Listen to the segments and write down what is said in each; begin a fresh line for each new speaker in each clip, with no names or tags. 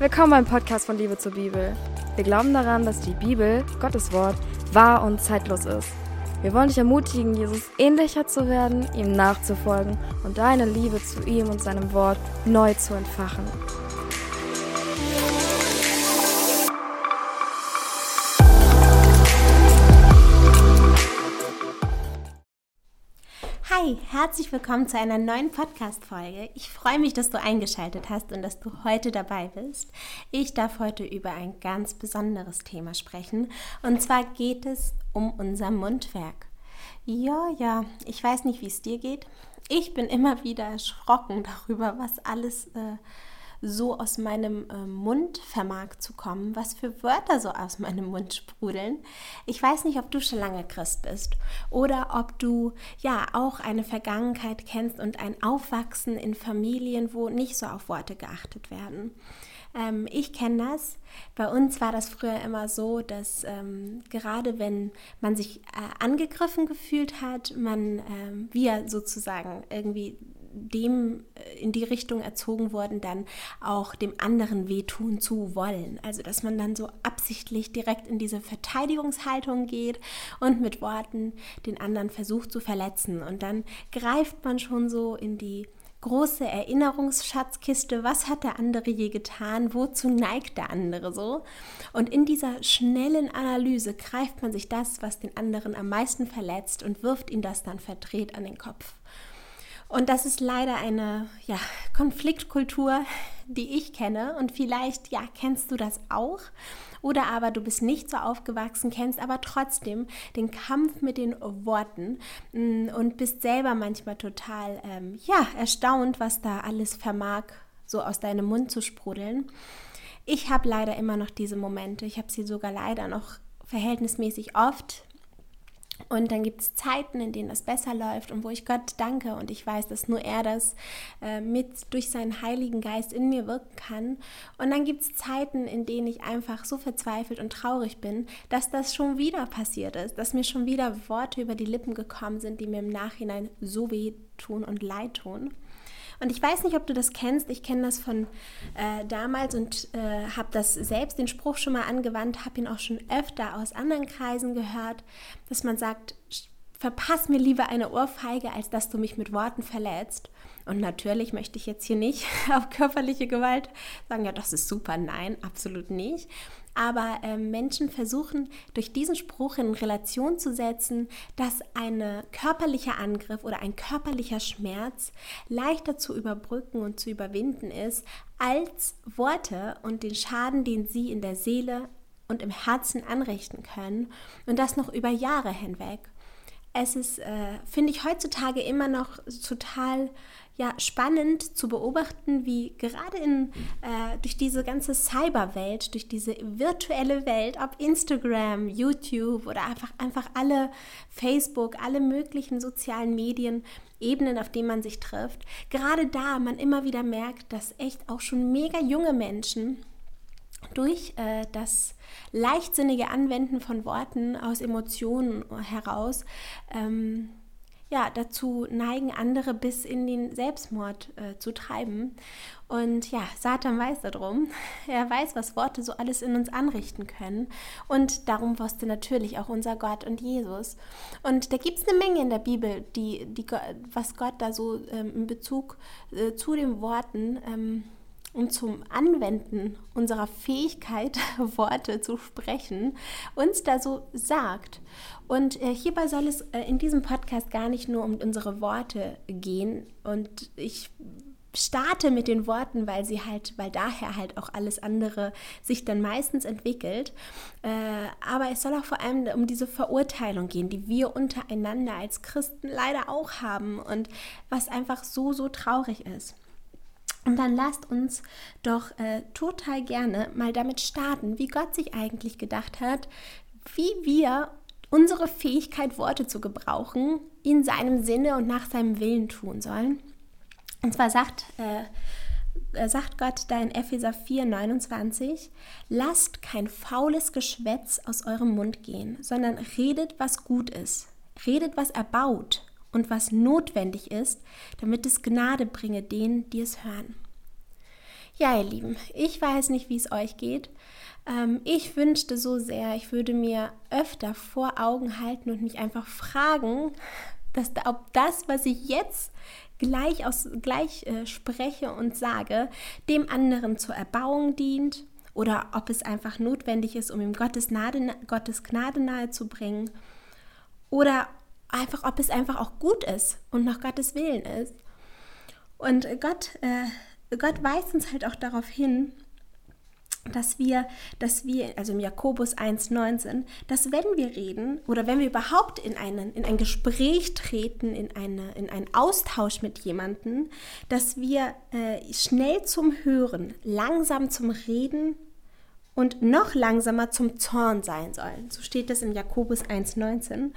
Willkommen beim Podcast von Liebe zur Bibel. Wir glauben daran, dass die Bibel, Gottes Wort, wahr und zeitlos ist. Wir wollen dich ermutigen, Jesus ähnlicher zu werden, ihm nachzufolgen und deine Liebe zu ihm und seinem Wort neu zu entfachen.
Hi, herzlich willkommen zu einer neuen Podcast-Folge. Ich freue mich, dass du eingeschaltet hast und dass du heute dabei bist. Ich darf heute über ein ganz besonderes Thema sprechen. Und zwar geht es um unser Mundwerk. Ja, ja, ich weiß nicht, wie es dir geht. Ich bin immer wieder erschrocken darüber, was alles äh, so aus meinem äh, Mund vermag zu kommen, was für Wörter so aus meinem Mund sprudeln. Ich weiß nicht, ob du schon lange Christ bist oder ob du ja auch eine Vergangenheit kennst und ein Aufwachsen in Familien, wo nicht so auf Worte geachtet werden. Ähm, ich kenne das. Bei uns war das früher immer so, dass ähm, gerade wenn man sich äh, angegriffen gefühlt hat, man, ähm, wir sozusagen irgendwie dem äh, in die Richtung erzogen worden, dann auch dem anderen wehtun zu wollen. Also dass man dann so absichtlich direkt in diese Verteidigungshaltung geht und mit Worten den anderen versucht zu verletzen. Und dann greift man schon so in die große Erinnerungsschatzkiste, was hat der andere je getan, wozu neigt der andere so. Und in dieser schnellen Analyse greift man sich das, was den anderen am meisten verletzt und wirft ihn das dann verdreht an den Kopf. Und das ist leider eine ja, Konfliktkultur, die ich kenne. Und vielleicht, ja, kennst du das auch. Oder aber du bist nicht so aufgewachsen, kennst aber trotzdem den Kampf mit den Worten mm, und bist selber manchmal total, ähm, ja, erstaunt, was da alles vermag, so aus deinem Mund zu sprudeln. Ich habe leider immer noch diese Momente. Ich habe sie sogar leider noch verhältnismäßig oft und dann gibt es Zeiten, in denen das besser läuft und wo ich Gott danke und ich weiß, dass nur er das äh, mit durch seinen Heiligen Geist in mir wirken kann. Und dann gibt es Zeiten, in denen ich einfach so verzweifelt und traurig bin, dass das schon wieder passiert ist, dass mir schon wieder Worte über die Lippen gekommen sind, die mir im Nachhinein so weh tun und leid tun. Und ich weiß nicht, ob du das kennst. Ich kenne das von äh, damals und äh, habe das selbst den Spruch schon mal angewandt, habe ihn auch schon öfter aus anderen Kreisen gehört, dass man sagt, verpass mir lieber eine Ohrfeige, als dass du mich mit Worten verletzt. Und natürlich möchte ich jetzt hier nicht auf körperliche Gewalt sagen, ja, das ist super. Nein, absolut nicht. Aber äh, Menschen versuchen durch diesen Spruch in Relation zu setzen, dass ein körperlicher Angriff oder ein körperlicher Schmerz leichter zu überbrücken und zu überwinden ist als Worte und den Schaden, den sie in der Seele und im Herzen anrichten können und das noch über Jahre hinweg. Es ist, äh, finde ich, heutzutage immer noch total ja, spannend zu beobachten, wie gerade in, äh, durch diese ganze Cyberwelt, durch diese virtuelle Welt, ob Instagram, YouTube oder einfach, einfach alle Facebook, alle möglichen sozialen Medien, Ebenen, auf denen man sich trifft, gerade da man immer wieder merkt, dass echt auch schon mega junge Menschen durch äh, das leichtsinnige Anwenden von Worten aus Emotionen heraus ähm, ja, dazu neigen, andere bis in den Selbstmord äh, zu treiben. Und ja, Satan weiß darum. Er weiß, was Worte so alles in uns anrichten können. Und darum wusste natürlich auch unser Gott und Jesus. Und da gibt es eine Menge in der Bibel, die, die, was Gott da so ähm, in Bezug äh, zu den Worten ähm, und zum Anwenden unserer Fähigkeit, Worte zu sprechen, uns da so sagt. Und äh, hierbei soll es äh, in diesem Podcast gar nicht nur um unsere Worte gehen. Und ich starte mit den Worten, weil sie halt, weil daher halt auch alles andere sich dann meistens entwickelt. Äh, aber es soll auch vor allem um diese Verurteilung gehen, die wir untereinander als Christen leider auch haben und was einfach so, so traurig ist. Und dann lasst uns doch äh, total gerne mal damit starten, wie Gott sich eigentlich gedacht hat, wie wir unsere Fähigkeit, Worte zu gebrauchen, in seinem Sinne und nach seinem Willen tun sollen. Und zwar sagt, äh, sagt Gott da in Epheser 4, 29, lasst kein faules Geschwätz aus eurem Mund gehen, sondern redet, was gut ist. Redet, was erbaut, und was notwendig ist, damit es Gnade bringe denen, die es hören. Ja, ihr Lieben, ich weiß nicht, wie es euch geht. Ähm, ich wünschte so sehr, ich würde mir öfter vor Augen halten und mich einfach fragen, dass, ob das, was ich jetzt gleich, aus, gleich äh, spreche und sage, dem anderen zur Erbauung dient oder ob es einfach notwendig ist, um ihm Gottes Gnade, Gottes Gnade bringen oder einfach, ob es einfach auch gut ist und nach Gottes Willen ist. Und Gott äh, Gott weist uns halt auch darauf hin, dass wir, dass wir, also im Jakobus 1,19, dass wenn wir reden oder wenn wir überhaupt in, einen, in ein Gespräch treten, in, eine, in einen Austausch mit jemandem, dass wir äh, schnell zum Hören, langsam zum Reden und noch langsamer zum Zorn sein sollen. So steht es in Jakobus 1,19.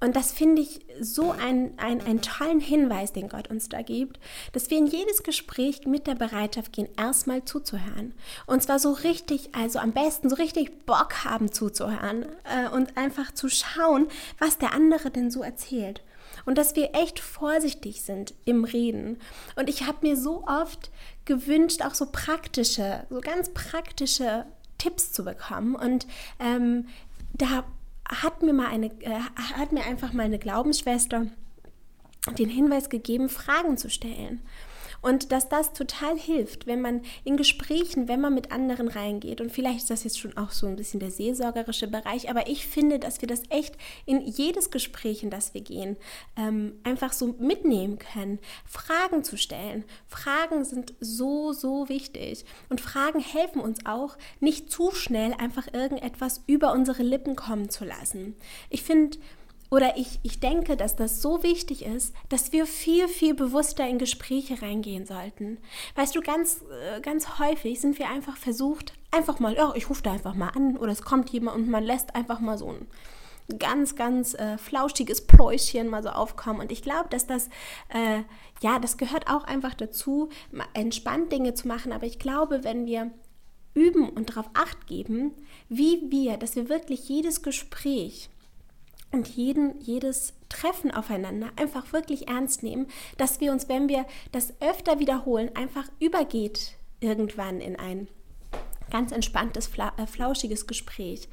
Und das finde ich so ein, ein, einen tollen Hinweis, den Gott uns da gibt, dass wir in jedes Gespräch mit der Bereitschaft gehen, erstmal zuzuhören. Und zwar so richtig, also am besten so richtig Bock haben zuzuhören äh, und einfach zu schauen, was der andere denn so erzählt. Und dass wir echt vorsichtig sind im Reden. Und ich habe mir so oft gewünscht, auch so praktische, so ganz praktische Tipps zu bekommen. Und ähm, da hat mir mal eine, äh, hat mir einfach mal eine Glaubensschwester den Hinweis gegeben, Fragen zu stellen. Und dass das total hilft, wenn man in Gesprächen, wenn man mit anderen reingeht. Und vielleicht ist das jetzt schon auch so ein bisschen der seelsorgerische Bereich, aber ich finde, dass wir das echt in jedes Gespräch, in das wir gehen, ähm, einfach so mitnehmen können. Fragen zu stellen. Fragen sind so, so wichtig. Und Fragen helfen uns auch, nicht zu schnell einfach irgendetwas über unsere Lippen kommen zu lassen. Ich finde, oder ich, ich denke, dass das so wichtig ist, dass wir viel, viel bewusster in Gespräche reingehen sollten. Weißt du, ganz, äh, ganz häufig sind wir einfach versucht, einfach mal, ja, ich rufe da einfach mal an oder es kommt jemand und man lässt einfach mal so ein ganz, ganz äh, flauschiges Pläuschen mal so aufkommen. Und ich glaube, dass das, äh, ja, das gehört auch einfach dazu, entspannt Dinge zu machen. Aber ich glaube, wenn wir üben und darauf acht geben, wie wir, dass wir wirklich jedes Gespräch und jeden, jedes Treffen aufeinander einfach wirklich ernst nehmen, dass wir uns, wenn wir das öfter wiederholen, einfach übergeht irgendwann in ein ganz entspanntes, äh, flauschiges Gespräch.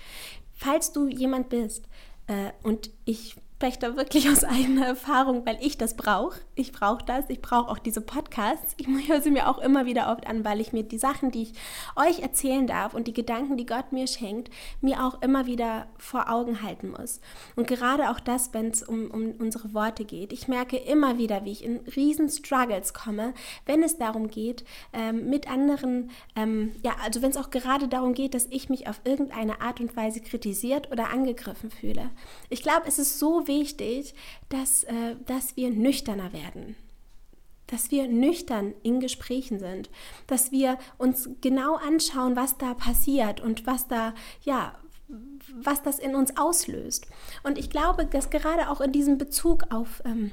Falls du jemand bist, äh, und ich spreche da wirklich aus eigener Erfahrung, weil ich das brauche. Ich brauche das. Ich brauche auch diese Podcasts. Ich höre sie mir auch immer wieder oft an, weil ich mir die Sachen, die ich euch erzählen darf und die Gedanken, die Gott mir schenkt, mir auch immer wieder vor Augen halten muss. Und gerade auch das, wenn es um, um unsere Worte geht. Ich merke immer wieder, wie ich in riesen Struggles komme, wenn es darum geht, ähm, mit anderen, ähm, ja, also wenn es auch gerade darum geht, dass ich mich auf irgendeine Art und Weise kritisiert oder angegriffen fühle. Ich glaube, es ist so wichtig, dass, äh, dass wir nüchterner werden. Dass wir nüchtern in Gesprächen sind, dass wir uns genau anschauen, was da passiert und was da, ja, was das in uns auslöst. Und ich glaube, dass gerade auch in diesem Bezug auf ähm,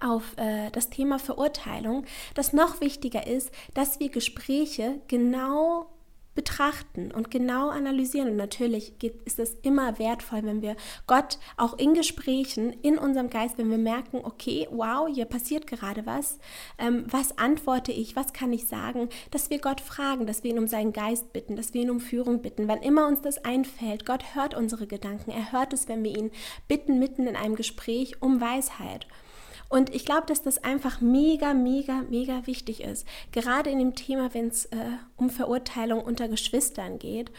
auf äh, das Thema Verurteilung, das noch wichtiger ist, dass wir Gespräche genau betrachten und genau analysieren. Und natürlich ist es immer wertvoll, wenn wir Gott auch in Gesprächen, in unserem Geist, wenn wir merken, okay, wow, hier passiert gerade was, ähm, was antworte ich, was kann ich sagen, dass wir Gott fragen, dass wir ihn um seinen Geist bitten, dass wir ihn um Führung bitten. Wann immer uns das einfällt, Gott hört unsere Gedanken, er hört es, wenn wir ihn bitten, mitten in einem Gespräch um Weisheit. Und ich glaube, dass das einfach mega, mega, mega wichtig ist. Gerade in dem Thema, wenn es äh, um Verurteilung unter Geschwistern geht.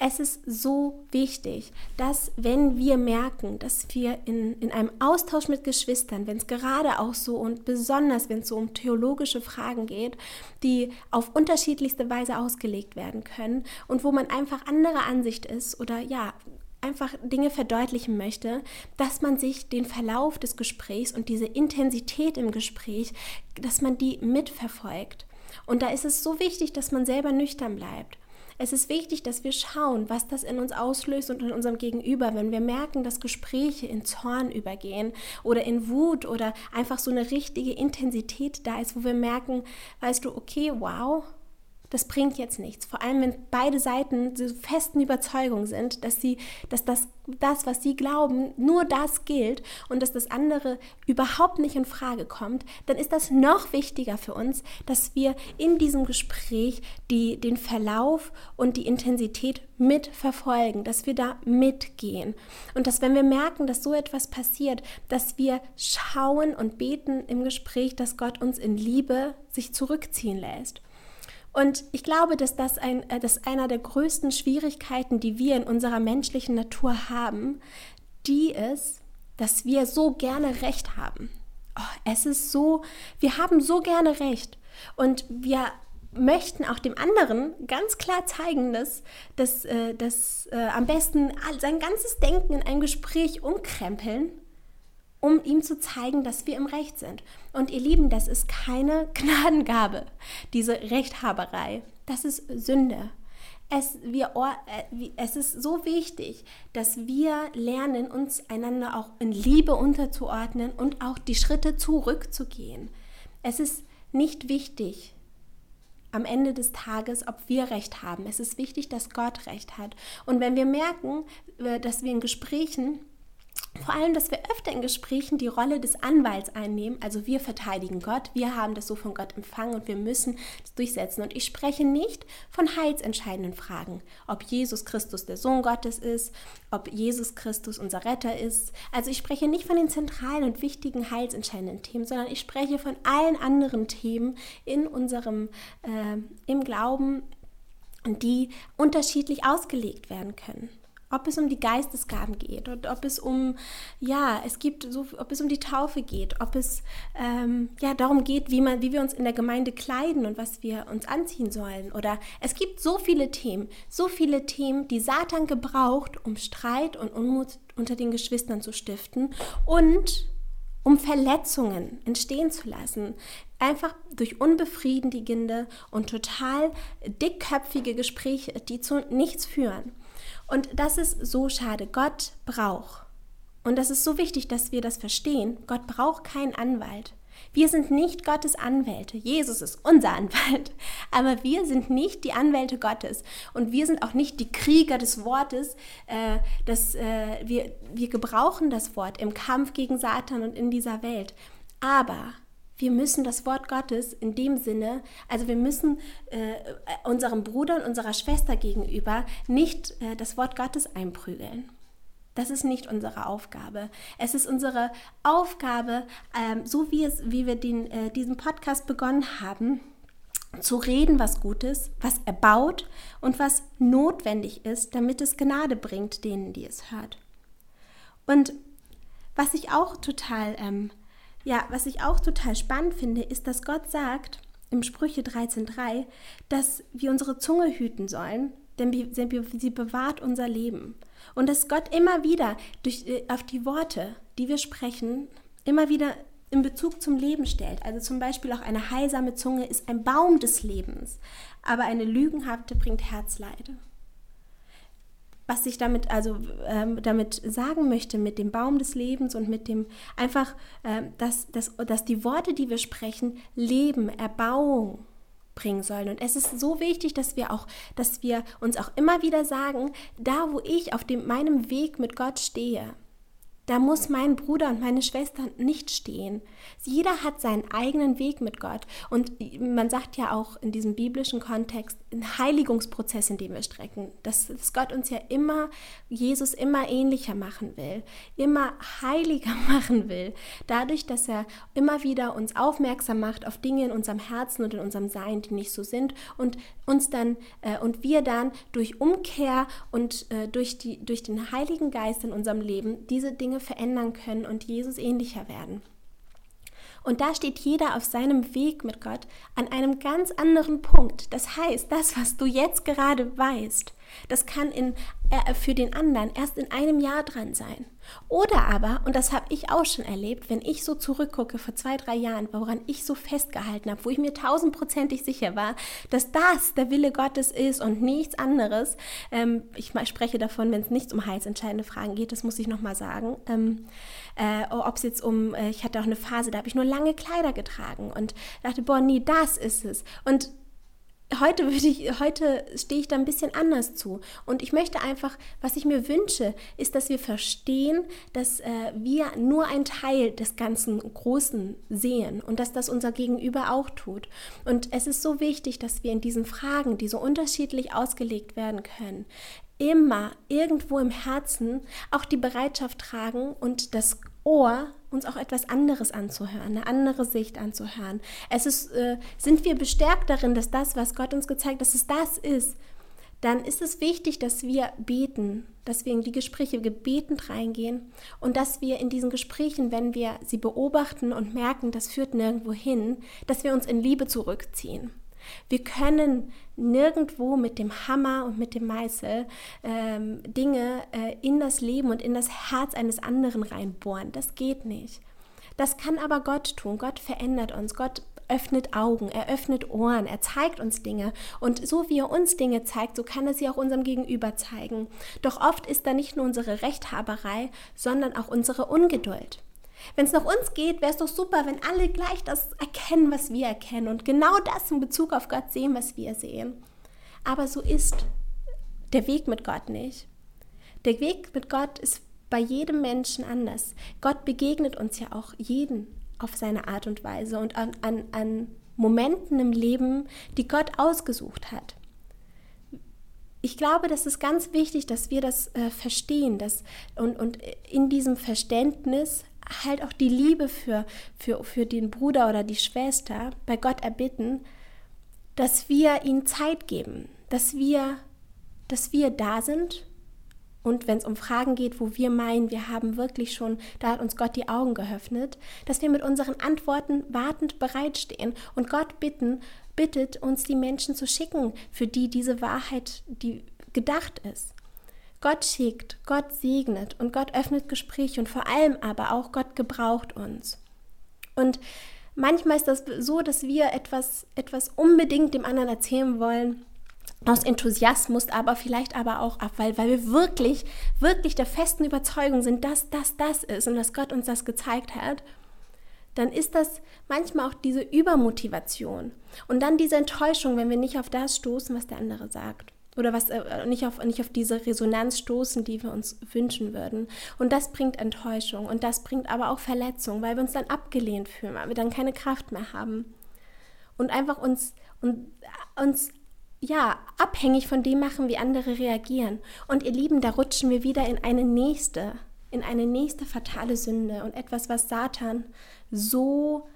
Es ist so wichtig, dass wenn wir merken, dass wir in, in einem Austausch mit Geschwistern, wenn es gerade auch so und besonders wenn es so um theologische Fragen geht, die auf unterschiedlichste Weise ausgelegt werden können und wo man einfach anderer Ansicht ist oder ja, einfach Dinge verdeutlichen möchte, dass man sich den Verlauf des Gesprächs und diese Intensität im Gespräch, dass man die mitverfolgt. Und da ist es so wichtig, dass man selber nüchtern bleibt. Es ist wichtig, dass wir schauen, was das in uns auslöst und in unserem Gegenüber, wenn wir merken, dass Gespräche in Zorn übergehen oder in Wut oder einfach so eine richtige Intensität da ist, wo wir merken, weißt du, okay, wow, das bringt jetzt nichts. Vor allem, wenn beide Seiten so festen Überzeugung sind, dass sie, dass das, das, was sie glauben, nur das gilt und dass das andere überhaupt nicht in Frage kommt, dann ist das noch wichtiger für uns, dass wir in diesem Gespräch die, den Verlauf und die Intensität mitverfolgen, dass wir da mitgehen. Und dass, wenn wir merken, dass so etwas passiert, dass wir schauen und beten im Gespräch, dass Gott uns in Liebe sich zurückziehen lässt. Und ich glaube, dass das ein, äh, dass einer der größten Schwierigkeiten, die wir in unserer menschlichen Natur haben, die ist, dass wir so gerne Recht haben. Oh, es ist so, wir haben so gerne Recht. Und wir möchten auch dem anderen ganz klar zeigen, dass, dass, äh, dass äh, am besten sein ganzes Denken in einem Gespräch umkrempeln um ihm zu zeigen, dass wir im Recht sind. Und ihr Lieben, das ist keine Gnadengabe, diese Rechthaberei. Das ist Sünde. Es, wir, äh, es ist so wichtig, dass wir lernen, uns einander auch in Liebe unterzuordnen und auch die Schritte zurückzugehen. Es ist nicht wichtig, am Ende des Tages, ob wir recht haben. Es ist wichtig, dass Gott recht hat. Und wenn wir merken, äh, dass wir in Gesprächen vor allem, dass wir öfter in Gesprächen die Rolle des Anwalts einnehmen. Also wir verteidigen Gott, wir haben das so von Gott empfangen und wir müssen das durchsetzen. Und ich spreche nicht von heilsentscheidenden Fragen, ob Jesus Christus der Sohn Gottes ist, ob Jesus Christus unser Retter ist. Also ich spreche nicht von den zentralen und wichtigen heilsentscheidenden Themen, sondern ich spreche von allen anderen Themen in unserem äh, im Glauben, die unterschiedlich ausgelegt werden können ob es um die Geistesgaben geht und ob es um, ja, es gibt so, ob es um die Taufe geht, ob es ähm, ja darum geht, wie man, wie wir uns in der Gemeinde kleiden und was wir uns anziehen sollen. Oder es gibt so viele Themen, so viele Themen, die Satan gebraucht, um Streit und Unmut unter den Geschwistern zu stiften und um Verletzungen entstehen zu lassen. Einfach durch unbefriedigende und total dickköpfige Gespräche, die zu nichts führen. Und das ist so schade. Gott braucht. Und das ist so wichtig, dass wir das verstehen. Gott braucht keinen Anwalt. Wir sind nicht Gottes Anwälte. Jesus ist unser Anwalt. Aber wir sind nicht die Anwälte Gottes. Und wir sind auch nicht die Krieger des Wortes. Äh, das, äh, wir, wir gebrauchen das Wort im Kampf gegen Satan und in dieser Welt. Aber wir müssen das Wort Gottes in dem Sinne, also wir müssen äh, unserem Bruder und unserer Schwester gegenüber nicht äh, das Wort Gottes einprügeln. Das ist nicht unsere Aufgabe. Es ist unsere Aufgabe, ähm, so wie, es, wie wir den, äh, diesen Podcast begonnen haben, zu reden, was gut ist, was erbaut und was notwendig ist, damit es Gnade bringt denen, die es hört. Und was ich auch total ähm, ja, was ich auch total spannend finde, ist, dass Gott sagt im Sprüche 13.3, dass wir unsere Zunge hüten sollen, denn sie bewahrt unser Leben. Und dass Gott immer wieder durch, äh, auf die Worte, die wir sprechen, immer wieder in Bezug zum Leben stellt. Also zum Beispiel auch eine heilsame Zunge ist ein Baum des Lebens, aber eine lügenhafte bringt Herzleide was ich damit also ähm, damit sagen möchte mit dem Baum des Lebens und mit dem einfach, ähm, dass, dass, dass die Worte, die wir sprechen, Leben, Erbauung bringen sollen. Und es ist so wichtig, dass wir auch, dass wir uns auch immer wieder sagen, da wo ich auf dem, meinem Weg mit Gott stehe, da muss mein Bruder und meine Schwester nicht stehen. Jeder hat seinen eigenen Weg mit Gott. Und man sagt ja auch in diesem biblischen Kontext, ein Heiligungsprozess, in dem wir strecken, dass, Gott uns ja immer, Jesus immer ähnlicher machen will, immer heiliger machen will. Dadurch, dass er immer wieder uns aufmerksam macht auf Dinge in unserem Herzen und in unserem Sein, die nicht so sind und uns dann äh, und wir dann durch Umkehr und äh, durch, die, durch den Heiligen Geist in unserem Leben diese Dinge verändern können und Jesus ähnlicher werden. Und da steht jeder auf seinem Weg mit Gott an einem ganz anderen Punkt. Das heißt, das, was du jetzt gerade weißt, das kann in, für den anderen erst in einem Jahr dran sein. Oder aber, und das habe ich auch schon erlebt, wenn ich so zurückgucke vor zwei, drei Jahren, woran ich so festgehalten habe, wo ich mir tausendprozentig sicher war, dass das der Wille Gottes ist und nichts anderes. Ähm, ich spreche davon, wenn es nicht um heilsentscheidende Fragen geht, das muss ich nochmal sagen. Ähm, äh, Ob es jetzt um, äh, ich hatte auch eine Phase, da habe ich nur lange Kleider getragen und dachte, boah, nee, das ist es. Und heute würde ich, heute stehe ich da ein bisschen anders zu. Und ich möchte einfach, was ich mir wünsche, ist, dass wir verstehen, dass äh, wir nur ein Teil des ganzen Großen sehen und dass das unser Gegenüber auch tut. Und es ist so wichtig, dass wir in diesen Fragen, die so unterschiedlich ausgelegt werden können, immer irgendwo im Herzen auch die Bereitschaft tragen und das Ohr, uns auch etwas anderes anzuhören, eine andere Sicht anzuhören. Es ist, äh, sind wir bestärkt darin, dass das, was Gott uns gezeigt, dass es das ist, dann ist es wichtig, dass wir beten, dass wir in die Gespräche gebetend reingehen und dass wir in diesen Gesprächen, wenn wir sie beobachten und merken, das führt nirgendwo hin, dass wir uns in Liebe zurückziehen. Wir können nirgendwo mit dem Hammer und mit dem Meißel ähm, Dinge äh, in das Leben und in das Herz eines anderen reinbohren. Das geht nicht. Das kann aber Gott tun. Gott verändert uns. Gott öffnet Augen, er öffnet Ohren, er zeigt uns Dinge. Und so wie er uns Dinge zeigt, so kann er sie auch unserem Gegenüber zeigen. Doch oft ist da nicht nur unsere Rechthaberei, sondern auch unsere Ungeduld. Wenn es nach uns geht, wäre es doch super, wenn alle gleich das erkennen, was wir erkennen und genau das in Bezug auf Gott sehen, was wir sehen. Aber so ist der Weg mit Gott nicht. Der Weg mit Gott ist bei jedem Menschen anders. Gott begegnet uns ja auch jeden auf seine Art und Weise und an, an, an Momenten im Leben, die Gott ausgesucht hat. Ich glaube, das ist ganz wichtig, dass wir das äh, verstehen dass, und, und in diesem Verständnis halt auch die Liebe für, für, für den Bruder oder die Schwester bei Gott erbitten, dass wir ihnen Zeit geben, dass wir, dass wir da sind und wenn es um Fragen geht, wo wir meinen, wir haben wirklich schon, da hat uns Gott die Augen geöffnet, dass wir mit unseren Antworten wartend bereitstehen und Gott bitten, bittet uns die Menschen zu schicken, für die diese Wahrheit die gedacht ist. Gott schickt, Gott segnet und Gott öffnet Gespräche und vor allem aber auch Gott gebraucht uns. Und manchmal ist das so, dass wir etwas, etwas unbedingt dem anderen erzählen wollen, aus Enthusiasmus, aber vielleicht aber auch ab, weil, weil wir wirklich, wirklich der festen Überzeugung sind, dass das das ist und dass Gott uns das gezeigt hat, dann ist das manchmal auch diese Übermotivation und dann diese Enttäuschung, wenn wir nicht auf das stoßen, was der andere sagt oder was äh, nicht auf nicht auf diese Resonanz stoßen, die wir uns wünschen würden. Und das bringt Enttäuschung und das bringt aber auch Verletzung, weil wir uns dann abgelehnt fühlen, weil wir dann keine Kraft mehr haben und einfach uns und uns ja abhängig von dem machen, wie andere reagieren. Und ihr Lieben, da rutschen wir wieder in eine nächste, in eine nächste fatale Sünde und etwas, was Satan so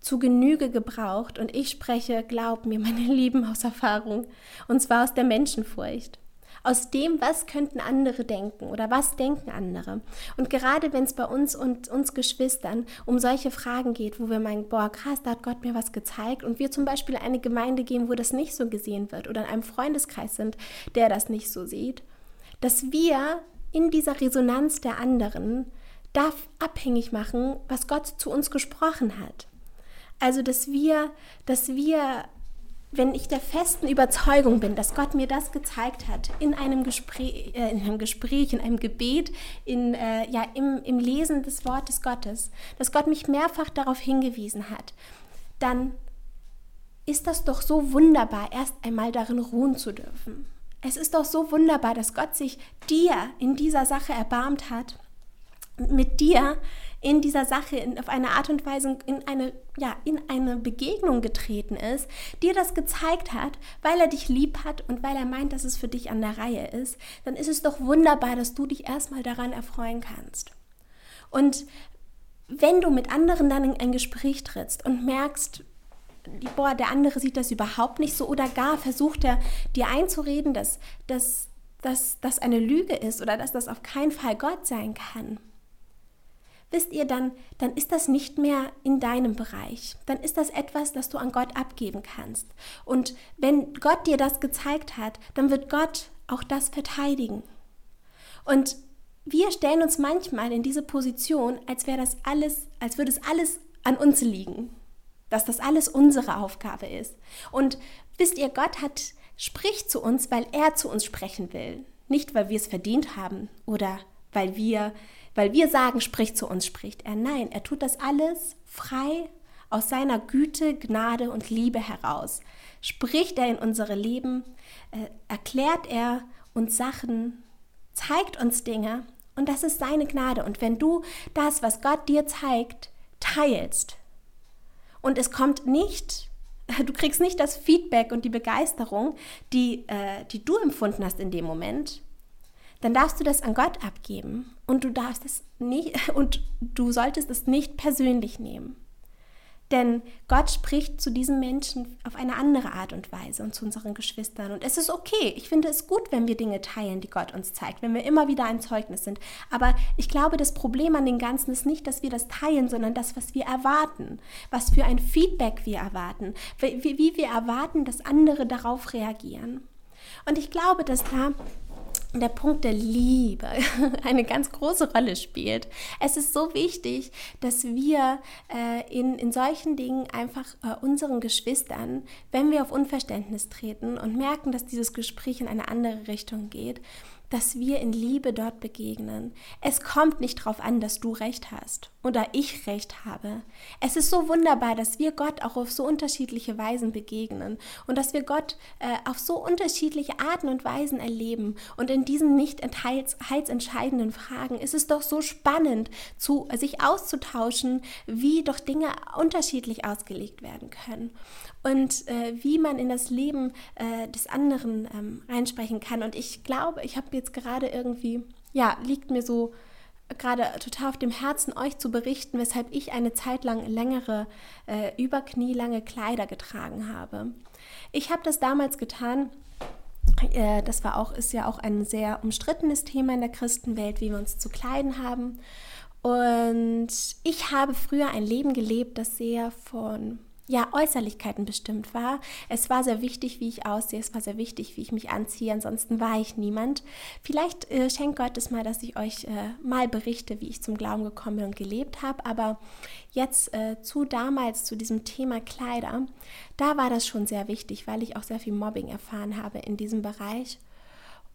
zu Genüge gebraucht und ich spreche, glaub mir, meine Lieben, aus Erfahrung, und zwar aus der Menschenfurcht. Aus dem, was könnten andere denken oder was denken andere. Und gerade wenn es bei uns und uns Geschwistern um solche Fragen geht, wo wir meinen, boah, krass, da hat Gott mir was gezeigt und wir zum Beispiel eine Gemeinde gehen, wo das nicht so gesehen wird oder in einem Freundeskreis sind, der das nicht so sieht, dass wir in dieser Resonanz der anderen darf abhängig machen, was Gott zu uns gesprochen hat. Also, dass wir, dass wir, wenn ich der festen Überzeugung bin, dass Gott mir das gezeigt hat, in einem Gespräch, äh, in einem, Gespräch in einem Gebet, in, äh, ja, im, im Lesen des Wortes Gottes, dass Gott mich mehrfach darauf hingewiesen hat, dann ist das doch so wunderbar, erst einmal darin ruhen zu dürfen. Es ist doch so wunderbar, dass Gott sich dir in dieser Sache erbarmt hat, mit dir in dieser Sache in, auf eine Art und Weise in eine, ja, in eine Begegnung getreten ist, dir das gezeigt hat, weil er dich lieb hat und weil er meint, dass es für dich an der Reihe ist, dann ist es doch wunderbar, dass du dich erstmal daran erfreuen kannst. Und wenn du mit anderen dann in ein Gespräch trittst und merkst, boah, der andere sieht das überhaupt nicht so oder gar versucht er dir einzureden, dass, dass, dass das eine Lüge ist oder dass das auf keinen Fall Gott sein kann, wisst ihr, dann, dann ist das nicht mehr in deinem Bereich. Dann ist das etwas, das du an Gott abgeben kannst. Und wenn Gott dir das gezeigt hat, dann wird Gott auch das verteidigen. Und wir stellen uns manchmal in diese Position, als wäre das alles, als würde es alles an uns liegen. Dass das alles unsere Aufgabe ist. Und wisst ihr, Gott hat, spricht zu uns, weil er zu uns sprechen will. Nicht, weil wir es verdient haben oder weil wir weil wir sagen, spricht zu uns, spricht er. Nein, er tut das alles frei aus seiner Güte, Gnade und Liebe heraus spricht er in unsere Leben, äh, erklärt er uns Sachen, zeigt uns Dinge und das ist seine Gnade. Und wenn du das, was Gott dir zeigt, teilst und es kommt nicht, du kriegst nicht das Feedback und die Begeisterung, die, äh, die du empfunden hast in dem Moment, dann darfst du das an Gott abgeben und du darfst es nicht und du solltest es nicht persönlich nehmen. Denn Gott spricht zu diesen Menschen auf eine andere Art und Weise und zu unseren Geschwistern. Und es ist okay. Ich finde es gut, wenn wir Dinge teilen, die Gott uns zeigt, wenn wir immer wieder ein Zeugnis sind. Aber ich glaube, das Problem an dem Ganzen ist nicht, dass wir das teilen, sondern das, was wir erwarten. Was für ein Feedback wir erwarten. Wie, wie wir erwarten, dass andere darauf reagieren. Und ich glaube, dass da der Punkt der Liebe eine ganz große Rolle spielt. Es ist so wichtig, dass wir äh, in, in solchen Dingen einfach äh, unseren Geschwistern, wenn wir auf Unverständnis treten und merken, dass dieses Gespräch in eine andere Richtung geht, dass wir in Liebe dort begegnen. Es kommt nicht darauf an, dass du recht hast oder ich recht habe. Es ist so wunderbar, dass wir Gott auch auf so unterschiedliche Weisen begegnen und dass wir Gott äh, auf so unterschiedliche Arten und Weisen erleben. Und in diesen nicht heilsentscheidenden Fragen ist es doch so spannend, zu, sich auszutauschen, wie doch Dinge unterschiedlich ausgelegt werden können und äh, wie man in das Leben äh, des anderen ähm, reinsprechen kann. Und ich glaube, ich habe jetzt gerade irgendwie, ja, liegt mir so gerade total auf dem Herzen, euch zu berichten, weshalb ich eine Zeit lang längere, äh, überknielange Kleider getragen habe. Ich habe das damals getan. Äh, das war auch, ist ja auch ein sehr umstrittenes Thema in der Christenwelt, wie wir uns zu kleiden haben. Und ich habe früher ein Leben gelebt, das sehr von ja, Äußerlichkeiten bestimmt war. Es war sehr wichtig, wie ich aussehe, es war sehr wichtig, wie ich mich anziehe, ansonsten war ich niemand. Vielleicht äh, schenkt Gott es mal, dass ich euch äh, mal berichte, wie ich zum Glauben gekommen bin und gelebt habe, aber jetzt äh, zu damals, zu diesem Thema Kleider, da war das schon sehr wichtig, weil ich auch sehr viel Mobbing erfahren habe in diesem Bereich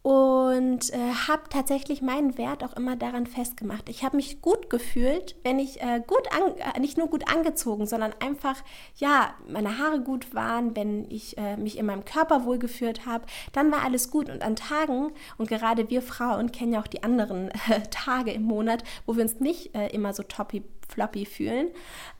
und äh, habe tatsächlich meinen Wert auch immer daran festgemacht. Ich habe mich gut gefühlt, wenn ich äh, gut an, äh, nicht nur gut angezogen, sondern einfach ja meine Haare gut waren, wenn ich äh, mich in meinem Körper wohlgeführt habe, dann war alles gut. Und an Tagen und gerade wir Frauen kennen ja auch die anderen äh, Tage im Monat, wo wir uns nicht äh, immer so toppy floppy fühlen,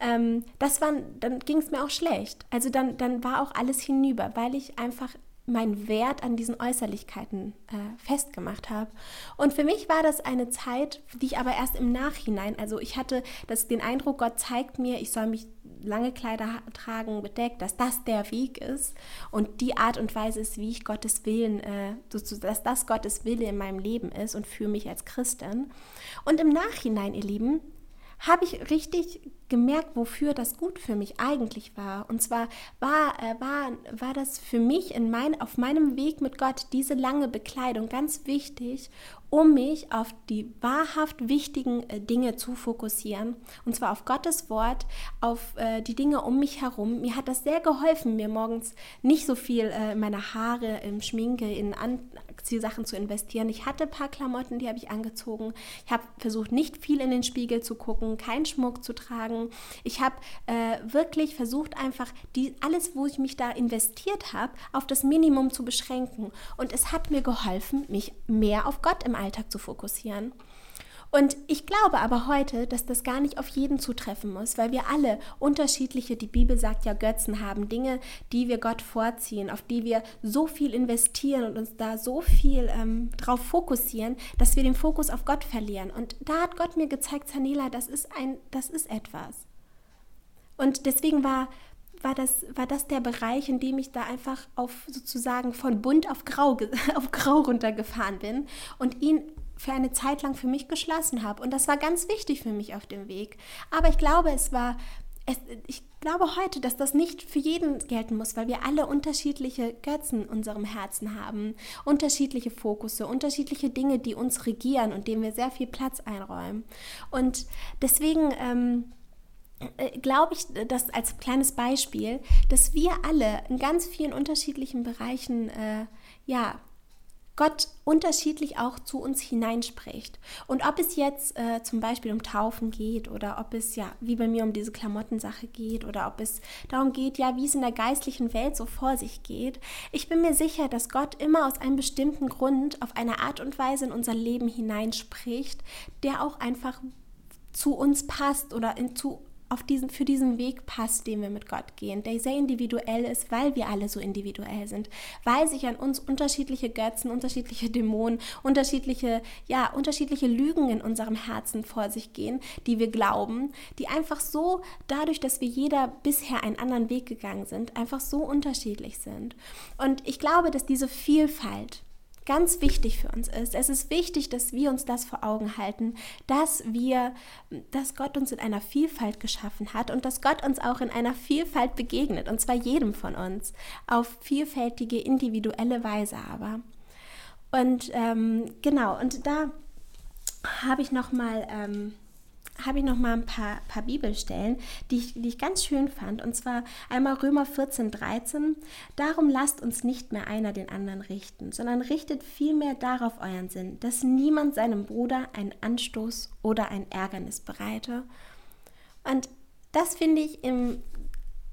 ähm, das waren, dann ging es mir auch schlecht. Also dann, dann war auch alles hinüber, weil ich einfach meinen Wert an diesen Äußerlichkeiten äh, festgemacht habe. Und für mich war das eine Zeit, die ich aber erst im Nachhinein, also ich hatte das, den Eindruck, Gott zeigt mir, ich soll mich lange Kleider tragen, bedeckt, dass das der Weg ist und die Art und Weise ist, wie ich Gottes Willen, äh, dass das Gottes Wille in meinem Leben ist und für mich als Christin. Und im Nachhinein, ihr Lieben, habe ich richtig gemerkt, wofür das gut für mich eigentlich war. Und zwar war, äh, war, war das für mich in mein, auf meinem Weg mit Gott diese lange Bekleidung ganz wichtig, um mich auf die wahrhaft wichtigen äh, Dinge zu fokussieren. Und zwar auf Gottes Wort, auf äh, die Dinge um mich herum. Mir hat das sehr geholfen, mir morgens nicht so viel äh, meine Haare im Schminke, in Anziehsachen zu investieren. Ich hatte ein paar Klamotten, die habe ich angezogen. Ich habe versucht, nicht viel in den Spiegel zu gucken, keinen Schmuck zu tragen. Ich habe äh, wirklich versucht, einfach die, alles, wo ich mich da investiert habe, auf das Minimum zu beschränken. Und es hat mir geholfen, mich mehr auf Gott im Alltag zu fokussieren. Und ich glaube aber heute, dass das gar nicht auf jeden zutreffen muss, weil wir alle unterschiedliche, die Bibel sagt ja, Götzen haben, Dinge, die wir Gott vorziehen, auf die wir so viel investieren und uns da so viel ähm, drauf fokussieren, dass wir den Fokus auf Gott verlieren. Und da hat Gott mir gezeigt, Zanela, das ist ein, das ist etwas. Und deswegen war war das, war das der Bereich, in dem ich da einfach auf sozusagen von bunt auf grau, auf grau runtergefahren bin und ihn für eine Zeit lang für mich geschlossen habe. Und das war ganz wichtig für mich auf dem Weg. Aber ich glaube, es war, es, ich glaube heute, dass das nicht für jeden gelten muss, weil wir alle unterschiedliche Götzen in unserem Herzen haben, unterschiedliche Fokusse, unterschiedliche Dinge, die uns regieren und denen wir sehr viel Platz einräumen. Und deswegen ähm, äh, glaube ich, dass als kleines Beispiel, dass wir alle in ganz vielen unterschiedlichen Bereichen äh, ja Gott unterschiedlich auch zu uns hineinspricht. Und ob es jetzt äh, zum Beispiel um Taufen geht oder ob es ja, wie bei mir, um diese Klamottensache geht oder ob es darum geht, ja, wie es in der geistlichen Welt so vor sich geht, ich bin mir sicher, dass Gott immer aus einem bestimmten Grund auf eine Art und Weise in unser Leben hineinspricht, der auch einfach zu uns passt oder in, zu auf diesen, für diesen Weg passt, den wir mit Gott gehen, der sehr individuell ist, weil wir alle so individuell sind, weil sich an uns unterschiedliche Götzen, unterschiedliche Dämonen, unterschiedliche, ja, unterschiedliche Lügen in unserem Herzen vor sich gehen, die wir glauben, die einfach so, dadurch, dass wir jeder bisher einen anderen Weg gegangen sind, einfach so unterschiedlich sind. Und ich glaube, dass diese Vielfalt, ganz wichtig für uns ist. Es ist wichtig, dass wir uns das vor Augen halten, dass wir, dass Gott uns in einer Vielfalt geschaffen hat und dass Gott uns auch in einer Vielfalt begegnet, und zwar jedem von uns, auf vielfältige, individuelle Weise aber. Und ähm, genau, und da habe ich noch mal ähm, habe ich noch mal ein paar, paar Bibelstellen, die ich, die ich ganz schön fand. Und zwar einmal Römer 14, 13. Darum lasst uns nicht mehr einer den anderen richten, sondern richtet vielmehr darauf euren Sinn, dass niemand seinem Bruder einen Anstoß oder ein Ärgernis bereite. Und das finde ich im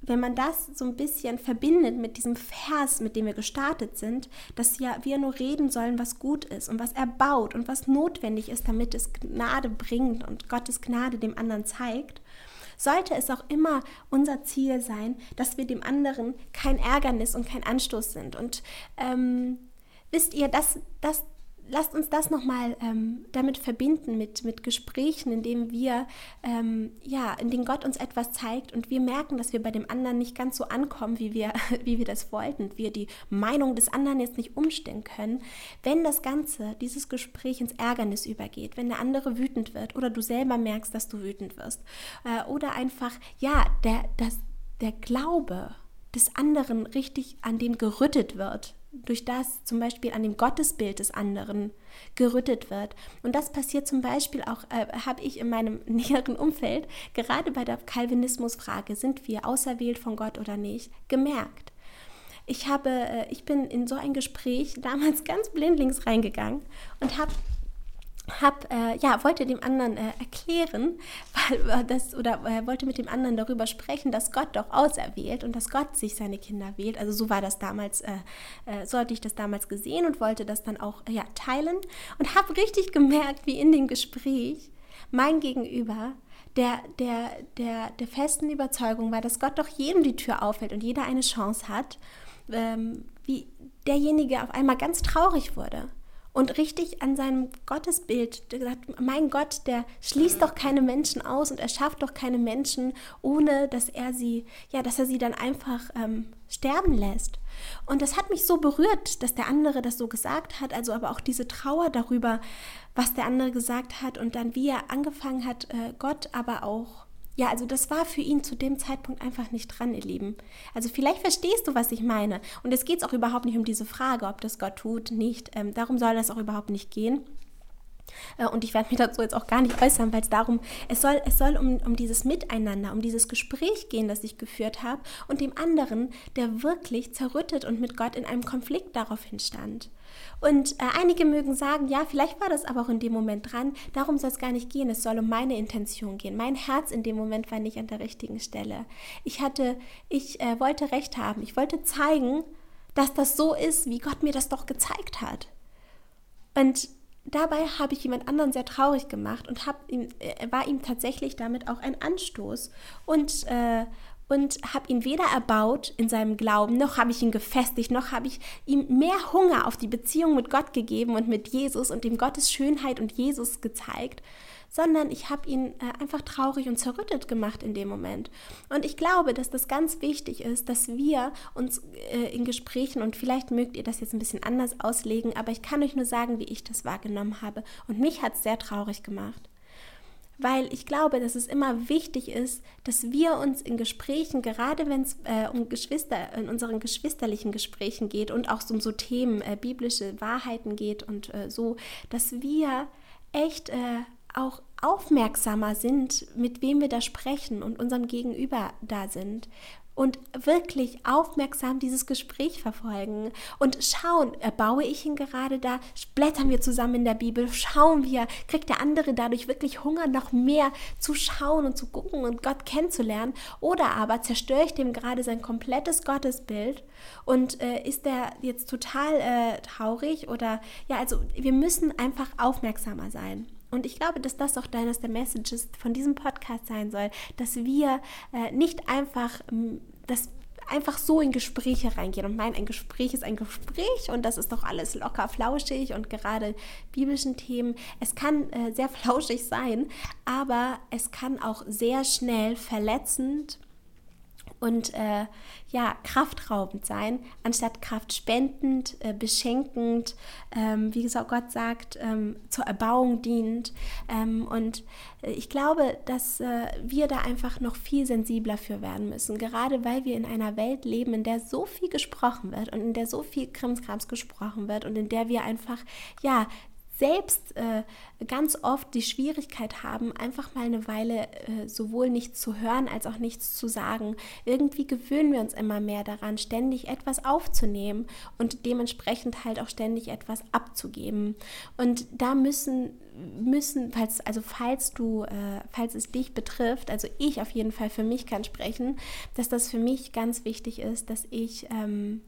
wenn man das so ein bisschen verbindet mit diesem Vers, mit dem wir gestartet sind, dass ja wir nur reden sollen, was gut ist und was erbaut und was notwendig ist, damit es Gnade bringt und Gottes Gnade dem anderen zeigt, sollte es auch immer unser Ziel sein, dass wir dem anderen kein Ärgernis und kein Anstoß sind. Und ähm, wisst ihr, das, das lasst uns das nochmal ähm, damit verbinden, mit, mit Gesprächen, in denen wir, ähm, ja, in denen Gott uns etwas zeigt und wir merken, dass wir bei dem anderen nicht ganz so ankommen, wie wir, wie wir das wollten, wir die Meinung des anderen jetzt nicht umstellen können. Wenn das Ganze, dieses Gespräch ins Ärgernis übergeht, wenn der andere wütend wird oder du selber merkst, dass du wütend wirst äh, oder einfach, ja, der, das, der Glaube des anderen richtig an dem gerüttet wird, durch das zum Beispiel an dem Gottesbild des anderen gerüttet wird. Und das passiert zum Beispiel auch, äh, habe ich in meinem näheren Umfeld, gerade bei der Calvinismusfrage, sind wir auserwählt von Gott oder nicht, gemerkt. Ich, habe, äh, ich bin in so ein Gespräch damals ganz blindlings reingegangen und habe hab, äh, ja, wollte dem anderen äh, erklären, weil, äh, das, oder äh, wollte mit dem anderen darüber sprechen, dass Gott doch auserwählt und dass Gott sich seine Kinder wählt. Also so war das damals, äh, äh, so hatte ich das damals gesehen und wollte das dann auch ja, teilen und habe richtig gemerkt, wie in dem Gespräch mein Gegenüber der, der, der, der festen Überzeugung war, dass Gott doch jedem die Tür aufhält und jeder eine Chance hat, ähm, wie derjenige auf einmal ganz traurig wurde und richtig an seinem Gottesbild gesagt, mein Gott, der schließt doch keine Menschen aus und er schafft doch keine Menschen, ohne dass er sie, ja, dass er sie dann einfach ähm, sterben lässt. Und das hat mich so berührt, dass der andere das so gesagt hat, also aber auch diese Trauer darüber, was der andere gesagt hat und dann wie er angefangen hat, äh, Gott aber auch ja, also das war für ihn zu dem Zeitpunkt einfach nicht dran, ihr Lieben. Also vielleicht verstehst du, was ich meine. Und es geht auch überhaupt nicht um diese Frage, ob das Gott tut, nicht. Ähm, darum soll das auch überhaupt nicht gehen. Äh, und ich werde mich dazu jetzt auch gar nicht äußern, weil es darum, es soll, es soll um, um dieses Miteinander, um dieses Gespräch gehen, das ich geführt habe, und dem anderen, der wirklich zerrüttet und mit Gott in einem Konflikt daraufhin stand. Und äh, einige mögen sagen, ja, vielleicht war das aber auch in dem Moment dran. Darum soll es gar nicht gehen. Es soll um meine Intention gehen. Mein Herz in dem Moment war nicht an der richtigen Stelle. Ich hatte, ich äh, wollte Recht haben. Ich wollte zeigen, dass das so ist, wie Gott mir das doch gezeigt hat. Und dabei habe ich jemand anderen sehr traurig gemacht und ihm, äh, war ihm tatsächlich damit auch ein Anstoß. Und äh, und habe ihn weder erbaut in seinem Glauben, noch habe ich ihn gefestigt, noch habe ich ihm mehr Hunger auf die Beziehung mit Gott gegeben und mit Jesus und dem Gottes Schönheit und Jesus gezeigt, sondern ich habe ihn äh, einfach traurig und zerrüttet gemacht in dem Moment. Und ich glaube, dass das ganz wichtig ist, dass wir uns äh, in Gesprächen, und vielleicht mögt ihr das jetzt ein bisschen anders auslegen, aber ich kann euch nur sagen, wie ich das wahrgenommen habe. Und mich hat es sehr traurig gemacht weil ich glaube, dass es immer wichtig ist, dass wir uns in Gesprächen, gerade wenn es äh, um Geschwister, in unseren geschwisterlichen Gesprächen geht und auch um so Themen, äh, biblische Wahrheiten geht und äh, so, dass wir echt äh, auch aufmerksamer sind, mit wem wir da sprechen und unserem Gegenüber da sind und wirklich aufmerksam dieses Gespräch verfolgen und schauen, erbaue ich ihn gerade da, blättern wir zusammen in der Bibel, schauen wir, kriegt der andere dadurch wirklich Hunger, noch mehr zu schauen und zu gucken und Gott kennenzulernen? Oder aber zerstöre ich dem gerade sein komplettes Gottesbild und äh, ist der jetzt total äh, traurig oder ja, also wir müssen einfach aufmerksamer sein. Und ich glaube, dass das auch deines der Messages von diesem Podcast sein soll, dass wir äh, nicht einfach, dass einfach so in Gespräche reingehen und meinen, ein Gespräch ist ein Gespräch und das ist doch alles locker flauschig und gerade biblischen Themen. Es kann äh, sehr flauschig sein, aber es kann auch sehr schnell verletzend und äh, ja, kraftraubend sein, anstatt kraftspendend, äh, beschenkend, ähm, wie gesagt, Gott sagt, ähm, zur Erbauung dient. Ähm, und äh, ich glaube, dass äh, wir da einfach noch viel sensibler für werden müssen, gerade weil wir in einer Welt leben, in der so viel gesprochen wird und in der so viel Krimskrams gesprochen wird und in der wir einfach, ja, selbst äh, ganz oft die Schwierigkeit haben, einfach mal eine Weile äh, sowohl nichts zu hören als auch nichts zu sagen. Irgendwie gewöhnen wir uns immer mehr daran, ständig etwas aufzunehmen und dementsprechend halt auch ständig etwas abzugeben. Und da müssen müssen, falls, also falls du, äh, falls es dich betrifft, also ich auf jeden Fall für mich kann sprechen, dass das für mich ganz wichtig ist, dass ich ähm,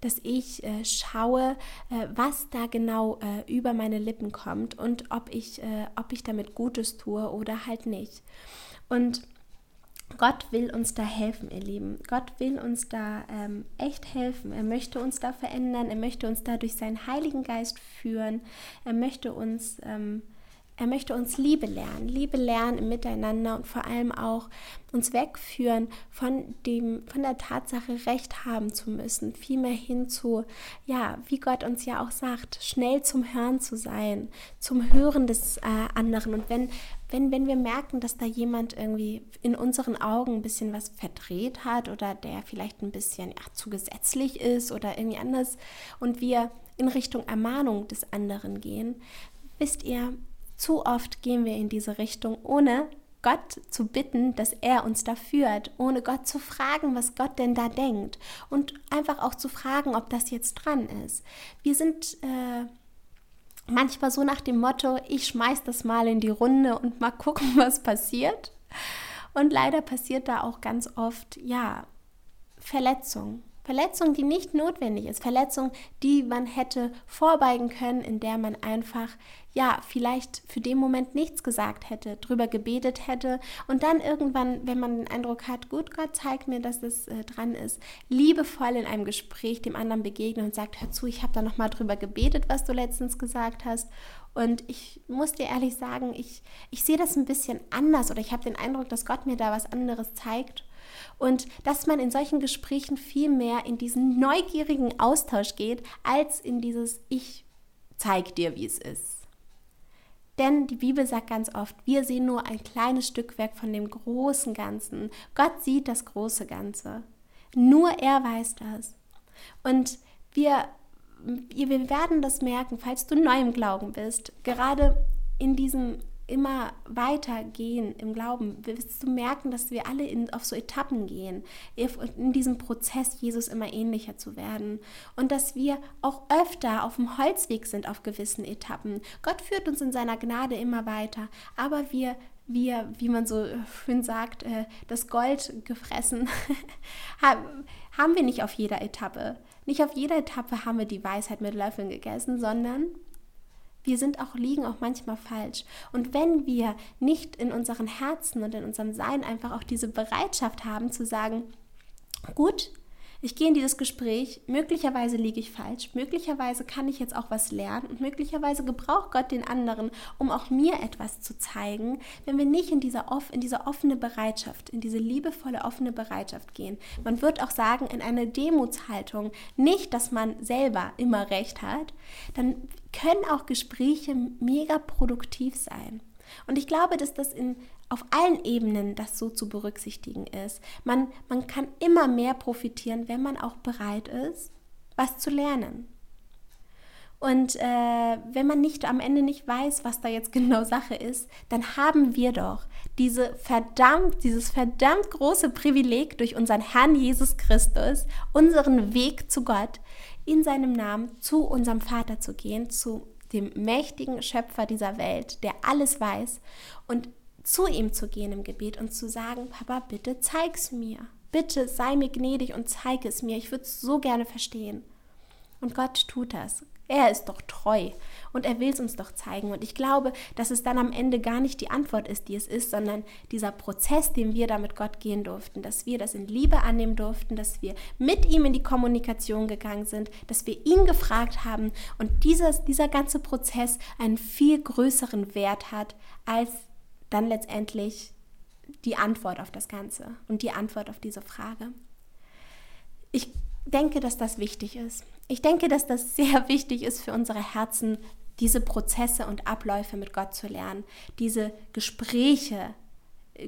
dass ich äh, schaue, äh, was da genau äh, über meine Lippen kommt und ob ich, äh, ob ich damit Gutes tue oder halt nicht. Und Gott will uns da helfen, ihr Lieben. Gott will uns da ähm, echt helfen. Er möchte uns da verändern. Er möchte uns da durch seinen Heiligen Geist führen. Er möchte uns ähm, er möchte uns Liebe lernen, Liebe lernen im Miteinander und vor allem auch uns wegführen von dem, von der Tatsache, Recht haben zu müssen, vielmehr hin zu, ja, wie Gott uns ja auch sagt, schnell zum Hören zu sein, zum Hören des äh, anderen. Und wenn, wenn, wenn wir merken, dass da jemand irgendwie in unseren Augen ein bisschen was verdreht hat oder der vielleicht ein bisschen ja, zu gesetzlich ist oder irgendwie anders und wir in Richtung Ermahnung des anderen gehen, wisst ihr, zu oft gehen wir in diese Richtung, ohne Gott zu bitten, dass er uns da führt, ohne Gott zu fragen, was Gott denn da denkt und einfach auch zu fragen, ob das jetzt dran ist. Wir sind äh, manchmal so nach dem Motto, ich schmeiß das mal in die Runde und mal gucken, was passiert. Und leider passiert da auch ganz oft, ja, Verletzung. Verletzung, die nicht notwendig ist. Verletzung, die man hätte vorbeugen können, in der man einfach, ja, vielleicht für den Moment nichts gesagt hätte, drüber gebetet hätte. Und dann irgendwann, wenn man den Eindruck hat, gut, Gott zeigt mir, dass es äh, dran ist, liebevoll in einem Gespräch dem anderen begegnen und sagt, hör zu, ich habe da nochmal drüber gebetet, was du letztens gesagt hast. Und ich muss dir ehrlich sagen, ich, ich sehe das ein bisschen anders oder ich habe den Eindruck, dass Gott mir da was anderes zeigt und dass man in solchen Gesprächen viel mehr in diesen neugierigen Austausch geht, als in dieses Ich zeig dir, wie es ist. Denn die Bibel sagt ganz oft, wir sehen nur ein kleines Stückwerk von dem großen Ganzen. Gott sieht das große Ganze. Nur er weiß das. Und wir, wir werden das merken, falls du neu im Glauben bist, gerade in diesem immer weiter gehen im Glauben, wirst du merken, dass wir alle in, auf so Etappen gehen, in diesem Prozess Jesus immer ähnlicher zu werden und dass wir auch öfter auf dem Holzweg sind auf gewissen Etappen. Gott führt uns in seiner Gnade immer weiter, aber wir wir, wie man so schön sagt, äh, das Gold gefressen, haben wir nicht auf jeder Etappe. Nicht auf jeder Etappe haben wir die Weisheit mit Löffeln gegessen, sondern wir sind auch, liegen auch manchmal falsch. Und wenn wir nicht in unseren Herzen und in unserem Sein einfach auch diese Bereitschaft haben zu sagen, gut, ich gehe in dieses Gespräch, möglicherweise liege ich falsch, möglicherweise kann ich jetzt auch was lernen und möglicherweise gebraucht Gott den anderen, um auch mir etwas zu zeigen, wenn wir nicht in dieser, in diese offene Bereitschaft, in diese liebevolle offene Bereitschaft gehen. Man wird auch sagen, in eine Demutshaltung, nicht, dass man selber immer recht hat, dann können auch Gespräche mega produktiv sein. Und ich glaube, dass das in auf allen Ebenen das so zu berücksichtigen ist. Man, man kann immer mehr profitieren, wenn man auch bereit ist, was zu lernen. Und äh, wenn man nicht am Ende nicht weiß, was da jetzt genau Sache ist, dann haben wir doch diese verdammt, dieses verdammt große Privileg durch unseren Herrn Jesus Christus, unseren Weg zu Gott, in seinem Namen zu unserem Vater zu gehen, zu dem mächtigen Schöpfer dieser Welt, der alles weiß, und zu ihm zu gehen im Gebet und zu sagen, Papa, bitte zeig's mir. Bitte sei mir gnädig und zeig es mir. Ich würde es so gerne verstehen. Und Gott tut das. Er ist doch treu und er will es uns doch zeigen. Und ich glaube, dass es dann am Ende gar nicht die Antwort ist, die es ist, sondern dieser Prozess, den wir da mit Gott gehen durften, dass wir das in Liebe annehmen durften, dass wir mit ihm in die Kommunikation gegangen sind, dass wir ihn gefragt haben und dieses, dieser ganze Prozess einen viel größeren Wert hat als dann letztendlich die Antwort auf das Ganze und die Antwort auf diese Frage. Ich denke, dass das wichtig ist. Ich denke, dass das sehr wichtig ist für unsere Herzen, diese Prozesse und Abläufe mit Gott zu lernen, diese Gespräche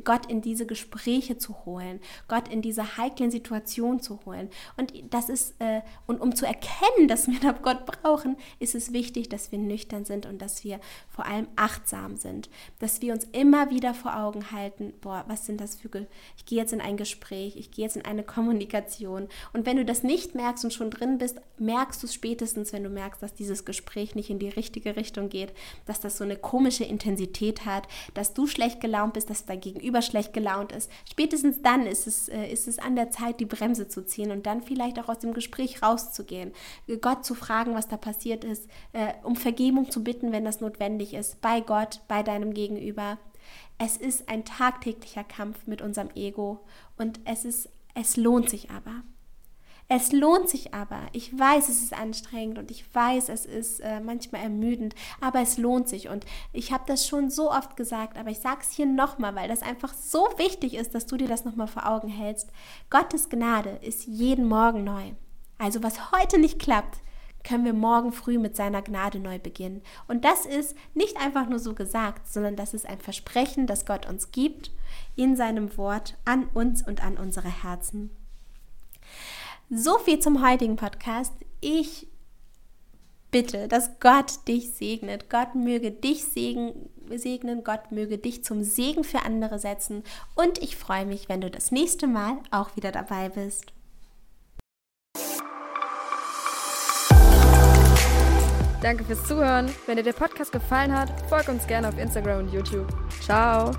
Gott in diese Gespräche zu holen, Gott in diese heiklen Situationen zu holen. Und das ist, äh, und um zu erkennen, dass wir da Gott brauchen, ist es wichtig, dass wir nüchtern sind und dass wir vor allem achtsam sind. Dass wir uns immer wieder vor Augen halten, boah, was sind das für, ich gehe jetzt in ein Gespräch, ich gehe jetzt in eine Kommunikation. Und wenn du das nicht merkst und schon drin bist, merkst du es spätestens, wenn du merkst, dass dieses Gespräch nicht in die richtige Richtung geht, dass das so eine komische Intensität hat, dass du schlecht gelaunt bist, dass dagegen Gegenüber schlecht gelaunt ist. Spätestens dann ist es, äh, ist es an der Zeit, die Bremse zu ziehen und dann vielleicht auch aus dem Gespräch rauszugehen. Gott zu fragen, was da passiert ist, äh, um Vergebung zu bitten, wenn das notwendig ist, bei Gott, bei deinem Gegenüber. Es ist ein tagtäglicher Kampf mit unserem Ego und es ist, es lohnt sich aber. Es lohnt sich aber. Ich weiß, es ist anstrengend und ich weiß, es ist äh, manchmal ermüdend, aber es lohnt sich. Und ich habe das schon so oft gesagt, aber ich sage es hier nochmal, weil das einfach so wichtig ist, dass du dir das nochmal vor Augen hältst. Gottes Gnade ist jeden Morgen neu. Also was heute nicht klappt, können wir morgen früh mit seiner Gnade neu beginnen. Und das ist nicht einfach nur so gesagt, sondern das ist ein Versprechen, das Gott uns gibt in seinem Wort an uns und an unsere Herzen. So viel zum heutigen Podcast. Ich bitte, dass Gott dich segnet. Gott möge dich segnen. Gott möge dich zum Segen für andere setzen. Und ich freue mich, wenn du das nächste Mal auch wieder dabei bist.
Danke fürs Zuhören. Wenn dir der Podcast gefallen hat, folg uns gerne auf Instagram und YouTube. Ciao.